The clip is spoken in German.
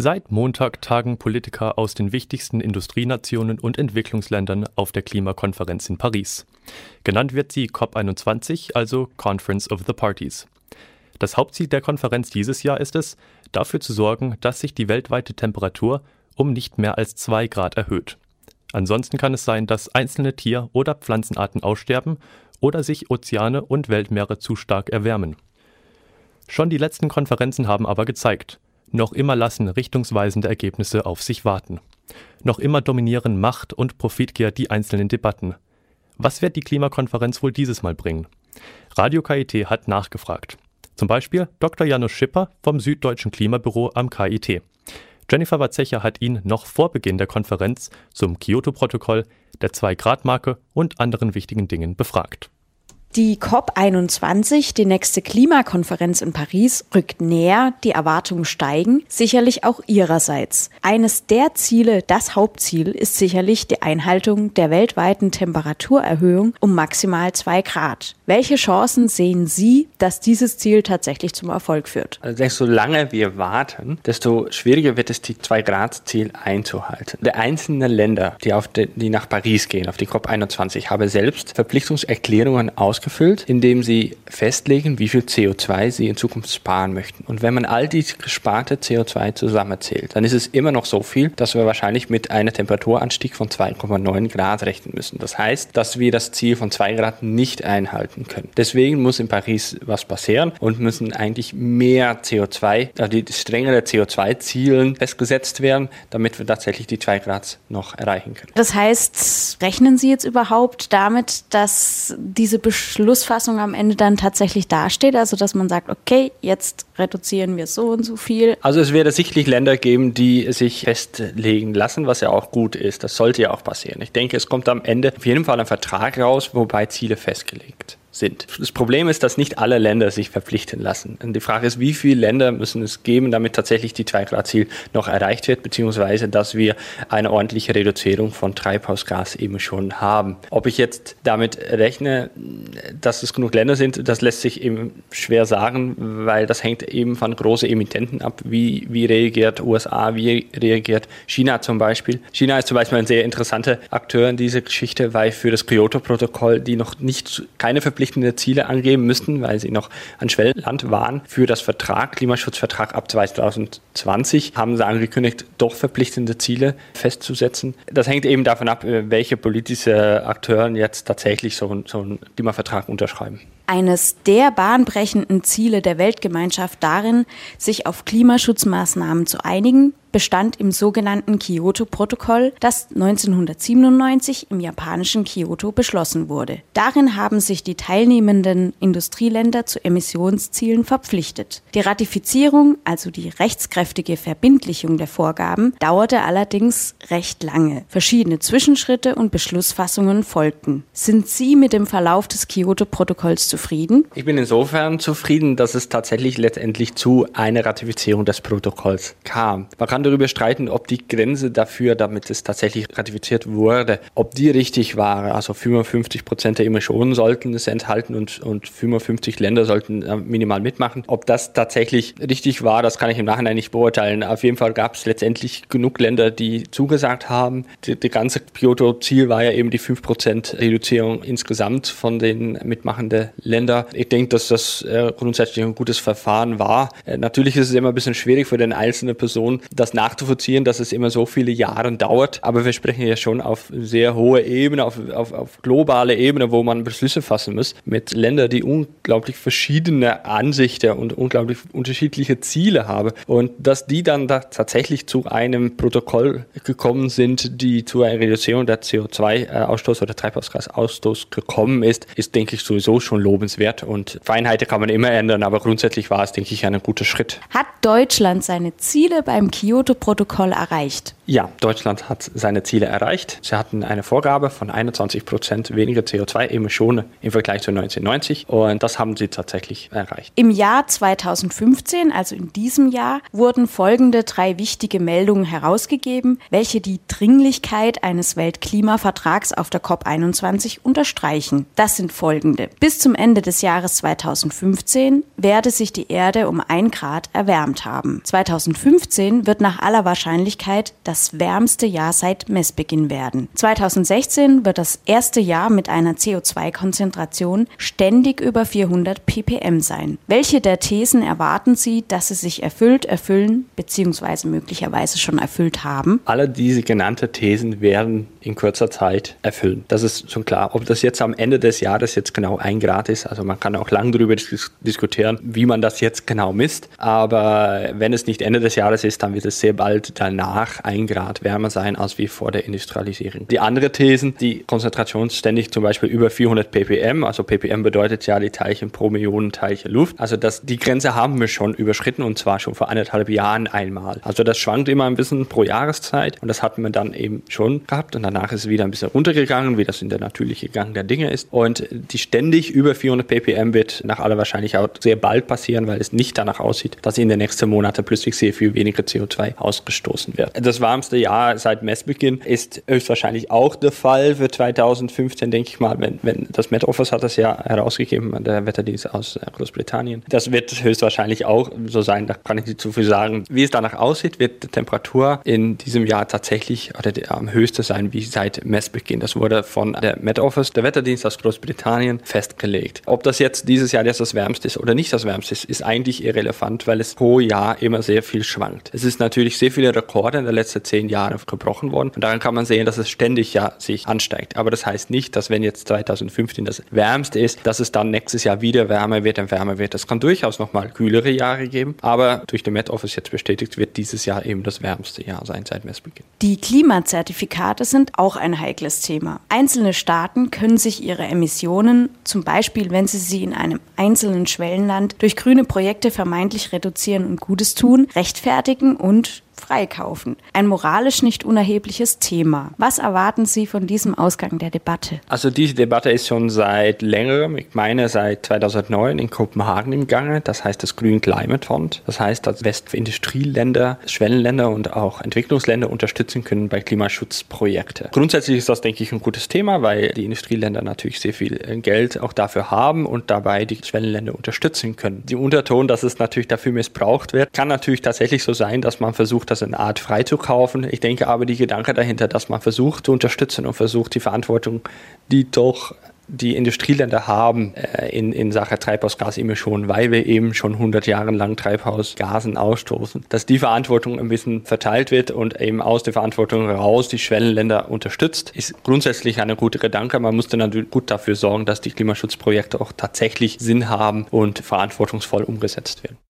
Seit Montag tagen Politiker aus den wichtigsten Industrienationen und Entwicklungsländern auf der Klimakonferenz in Paris. Genannt wird sie COP21, also Conference of the Parties. Das Hauptziel der Konferenz dieses Jahr ist es, dafür zu sorgen, dass sich die weltweite Temperatur um nicht mehr als zwei Grad erhöht. Ansonsten kann es sein, dass einzelne Tier- oder Pflanzenarten aussterben oder sich Ozeane und Weltmeere zu stark erwärmen. Schon die letzten Konferenzen haben aber gezeigt, noch immer lassen richtungsweisende Ergebnisse auf sich warten. Noch immer dominieren Macht und Profitgier die einzelnen Debatten. Was wird die Klimakonferenz wohl dieses Mal bringen? Radio KIT hat nachgefragt. Zum Beispiel Dr. Janusz Schipper vom Süddeutschen Klimabüro am KIT. Jennifer Watzecher hat ihn noch vor Beginn der Konferenz zum Kyoto-Protokoll, der Zwei-Grad-Marke und anderen wichtigen Dingen befragt. Die COP21, die nächste Klimakonferenz in Paris, rückt näher, die Erwartungen steigen, sicherlich auch ihrerseits. Eines der Ziele, das Hauptziel, ist sicherlich die Einhaltung der weltweiten Temperaturerhöhung um maximal zwei Grad. Welche Chancen sehen Sie, dass dieses Ziel tatsächlich zum Erfolg führt? Also desto lange wir warten, desto schwieriger wird es, die zwei Grad Ziel einzuhalten. Die einzelnen Länder, die, auf die, die nach Paris gehen, auf die COP21, haben selbst Verpflichtungserklärungen aus ausgefüllt, indem sie festlegen, wie viel CO2 sie in Zukunft sparen möchten. Und wenn man all die gesparte CO2 zusammenzählt, dann ist es immer noch so viel, dass wir wahrscheinlich mit einem Temperaturanstieg von 2,9 Grad rechnen müssen. Das heißt, dass wir das Ziel von 2 Grad nicht einhalten können. Deswegen muss in Paris was passieren und müssen eigentlich mehr CO2, also die strengere CO2-Ziele festgesetzt werden, damit wir tatsächlich die 2 Grad noch erreichen können. Das heißt, rechnen Sie jetzt überhaupt damit, dass diese Besch Beschlussfassung am Ende dann tatsächlich dasteht? Also, dass man sagt, okay, jetzt reduzieren wir so und so viel? Also, es wird sicherlich Länder geben, die sich festlegen lassen, was ja auch gut ist. Das sollte ja auch passieren. Ich denke, es kommt am Ende auf jeden Fall ein Vertrag raus, wobei Ziele festgelegt sind. Das Problem ist, dass nicht alle Länder sich verpflichten lassen. Und die Frage ist, wie viele Länder müssen es geben, damit tatsächlich die 2-Grad-Ziel noch erreicht wird, beziehungsweise dass wir eine ordentliche Reduzierung von Treibhausgas eben schon haben. Ob ich jetzt damit rechne, dass es genug Länder sind, das lässt sich eben schwer sagen, weil das hängt eben von großen Emittenten ab. Wie, wie reagiert USA, wie reagiert China zum Beispiel? China ist zum Beispiel ein sehr interessanter Akteur in dieser Geschichte, weil für das Kyoto-Protokoll die noch nicht keine Verpflichtung verpflichtende Ziele angeben müssten, weil sie noch ein Schwellenland waren. Für das Vertrag, Klimaschutzvertrag ab 2020, haben sie angekündigt, doch verpflichtende Ziele festzusetzen. Das hängt eben davon ab, äh, welche politische Akteure jetzt tatsächlich so, so einen Klimavertrag unterschreiben eines der bahnbrechenden Ziele der Weltgemeinschaft darin, sich auf Klimaschutzmaßnahmen zu einigen, bestand im sogenannten Kyoto-Protokoll, das 1997 im japanischen Kyoto beschlossen wurde. Darin haben sich die teilnehmenden Industrieländer zu Emissionszielen verpflichtet. Die Ratifizierung, also die rechtskräftige Verbindlichung der Vorgaben, dauerte allerdings recht lange. Verschiedene Zwischenschritte und Beschlussfassungen folgten. Sind Sie mit dem Verlauf des Kyoto-Protokolls zufrieden? Ich bin insofern zufrieden, dass es tatsächlich letztendlich zu einer Ratifizierung des Protokolls kam. Man kann darüber streiten, ob die Grenze dafür, damit es tatsächlich ratifiziert wurde, ob die richtig war. Also 55 Prozent der Emissionen sollten es enthalten und, und 55 Länder sollten äh, minimal mitmachen. Ob das tatsächlich richtig war, das kann ich im Nachhinein nicht beurteilen. Auf jeden Fall gab es letztendlich genug Länder, die zugesagt haben. Die, die ganze Kyoto-Ziel war ja eben die 5 Prozent Reduzierung insgesamt von den mitmachenden Ländern. Ich denke, dass das äh, grundsätzlich ein gutes Verfahren war. Äh, natürlich ist es immer ein bisschen schwierig für den einzelnen Person, das das nachzuvollziehen, dass es immer so viele Jahre dauert. Aber wir sprechen ja schon auf sehr hohe Ebene, auf, auf, auf globale Ebene, wo man Beschlüsse fassen muss, mit Ländern, die unglaublich verschiedene Ansichten und unglaublich unterschiedliche Ziele haben. Und dass die dann da tatsächlich zu einem Protokoll gekommen sind, die zu einer Reduzierung der CO2-Ausstoß oder Treibhausgasausstoß gekommen ist, ist, denke ich, sowieso schon lobenswert. Und Feinheiten kann man immer ändern, aber grundsätzlich war es, denke ich, ein guter Schritt. Hat Deutschland seine Ziele beim Kyoto Kyoto-Protokoll erreicht? Ja, Deutschland hat seine Ziele erreicht. Sie hatten eine Vorgabe von 21 Prozent weniger CO2-Emissionen im Vergleich zu 1990 und das haben sie tatsächlich erreicht. Im Jahr 2015, also in diesem Jahr, wurden folgende drei wichtige Meldungen herausgegeben, welche die Dringlichkeit eines Weltklimavertrags auf der COP21 unterstreichen. Das sind folgende. Bis zum Ende des Jahres 2015 werde sich die Erde um ein Grad erwärmt haben. 2015 wird nach aller Wahrscheinlichkeit das wärmste Jahr seit Messbeginn werden. 2016 wird das erste Jahr mit einer CO2-Konzentration ständig über 400 ppm sein. Welche der Thesen erwarten Sie, dass sie sich erfüllt, erfüllen bzw. möglicherweise schon erfüllt haben? Alle diese genannten Thesen werden in kurzer Zeit erfüllen. Das ist schon klar. Ob das jetzt am Ende des Jahres jetzt genau ein Grad ist, also man kann auch lange darüber dis diskutieren, wie man das jetzt genau misst. Aber wenn es nicht Ende des Jahres ist, dann wird es sehr bald danach ein Grad wärmer sein als wie vor der Industrialisierung. Die andere Thesen, die Konzentration ständig zum Beispiel über 400 ppm, also ppm bedeutet ja die Teilchen pro Millionen Teilchen Luft. Also das, die Grenze haben wir schon überschritten und zwar schon vor anderthalb Jahren einmal. Also das schwankt immer ein bisschen pro Jahreszeit und das hatten wir dann eben schon gehabt und danach ist es wieder ein bisschen runtergegangen, wie das in der natürliche Gang der Dinge ist. Und die ständig über 400 ppm wird nach aller Wahrscheinlichkeit auch sehr bald passieren, weil es nicht danach aussieht, dass in den nächsten Monaten plötzlich sehr viel weniger CO2 ausgestoßen wird. Das warmste Jahr seit Messbeginn ist höchstwahrscheinlich auch der Fall für 2015, denke ich mal, wenn, wenn das Met Office hat das ja herausgegeben, der Wetterdienst aus äh, Großbritannien. Das wird höchstwahrscheinlich auch so sein, da kann ich nicht zu viel sagen. Wie es danach aussieht, wird die Temperatur in diesem Jahr tatsächlich oder die, am höchsten sein wie seit Messbeginn. Das wurde von der Met Office, der Wetterdienst aus Großbritannien, festgelegt. Ob das jetzt dieses Jahr jetzt das wärmste ist oder nicht das wärmste ist, ist eigentlich irrelevant, weil es pro Jahr immer sehr viel schwankt. Es ist natürlich sehr viele Rekorde in den letzten zehn Jahren gebrochen worden und daran kann man sehen, dass es ständig ja sich ansteigt. Aber das heißt nicht, dass wenn jetzt 2015 das wärmste ist, dass es dann nächstes Jahr wieder wärmer wird und wärmer wird. Es kann durchaus nochmal kühlere Jahre geben, aber durch den Met Office jetzt bestätigt wird dieses Jahr eben das wärmste Jahr sein seit Messbeginn. Die Klimazertifikate sind auch ein heikles Thema. Einzelne Staaten können sich ihre Emissionen, zum Beispiel wenn sie sie in einem einzelnen Schwellenland durch grüne Projekte vermeintlich reduzieren und Gutes tun, rechtfertigen und freikaufen. Ein moralisch nicht unerhebliches Thema. Was erwarten Sie von diesem Ausgang der Debatte? Also diese Debatte ist schon seit längerem, ich meine seit 2009 in Kopenhagen im Gange. Das heißt das Green Climate Fund. Das heißt, dass Westindustrieländer, Schwellenländer und auch Entwicklungsländer unterstützen können bei Klimaschutzprojekten. Grundsätzlich ist das, denke ich, ein gutes Thema, weil die Industrieländer natürlich sehr viel Geld auch dafür haben und dabei die Schwellenländer unterstützen können. Die Unterton, dass es natürlich dafür missbraucht wird, kann natürlich tatsächlich so sein, dass man versucht, das eine Art freizukaufen. Ich denke aber, die Gedanke dahinter, dass man versucht zu unterstützen und versucht, die Verantwortung, die doch die Industrieländer haben äh, in, in Sache Treibhausgasemissionen, weil wir eben schon 100 Jahre lang Treibhausgasen ausstoßen, dass die Verantwortung ein bisschen verteilt wird und eben aus der Verantwortung heraus die Schwellenländer unterstützt, ist grundsätzlich eine gute Gedanke. Man muss dann natürlich gut dafür sorgen, dass die Klimaschutzprojekte auch tatsächlich Sinn haben und verantwortungsvoll umgesetzt werden.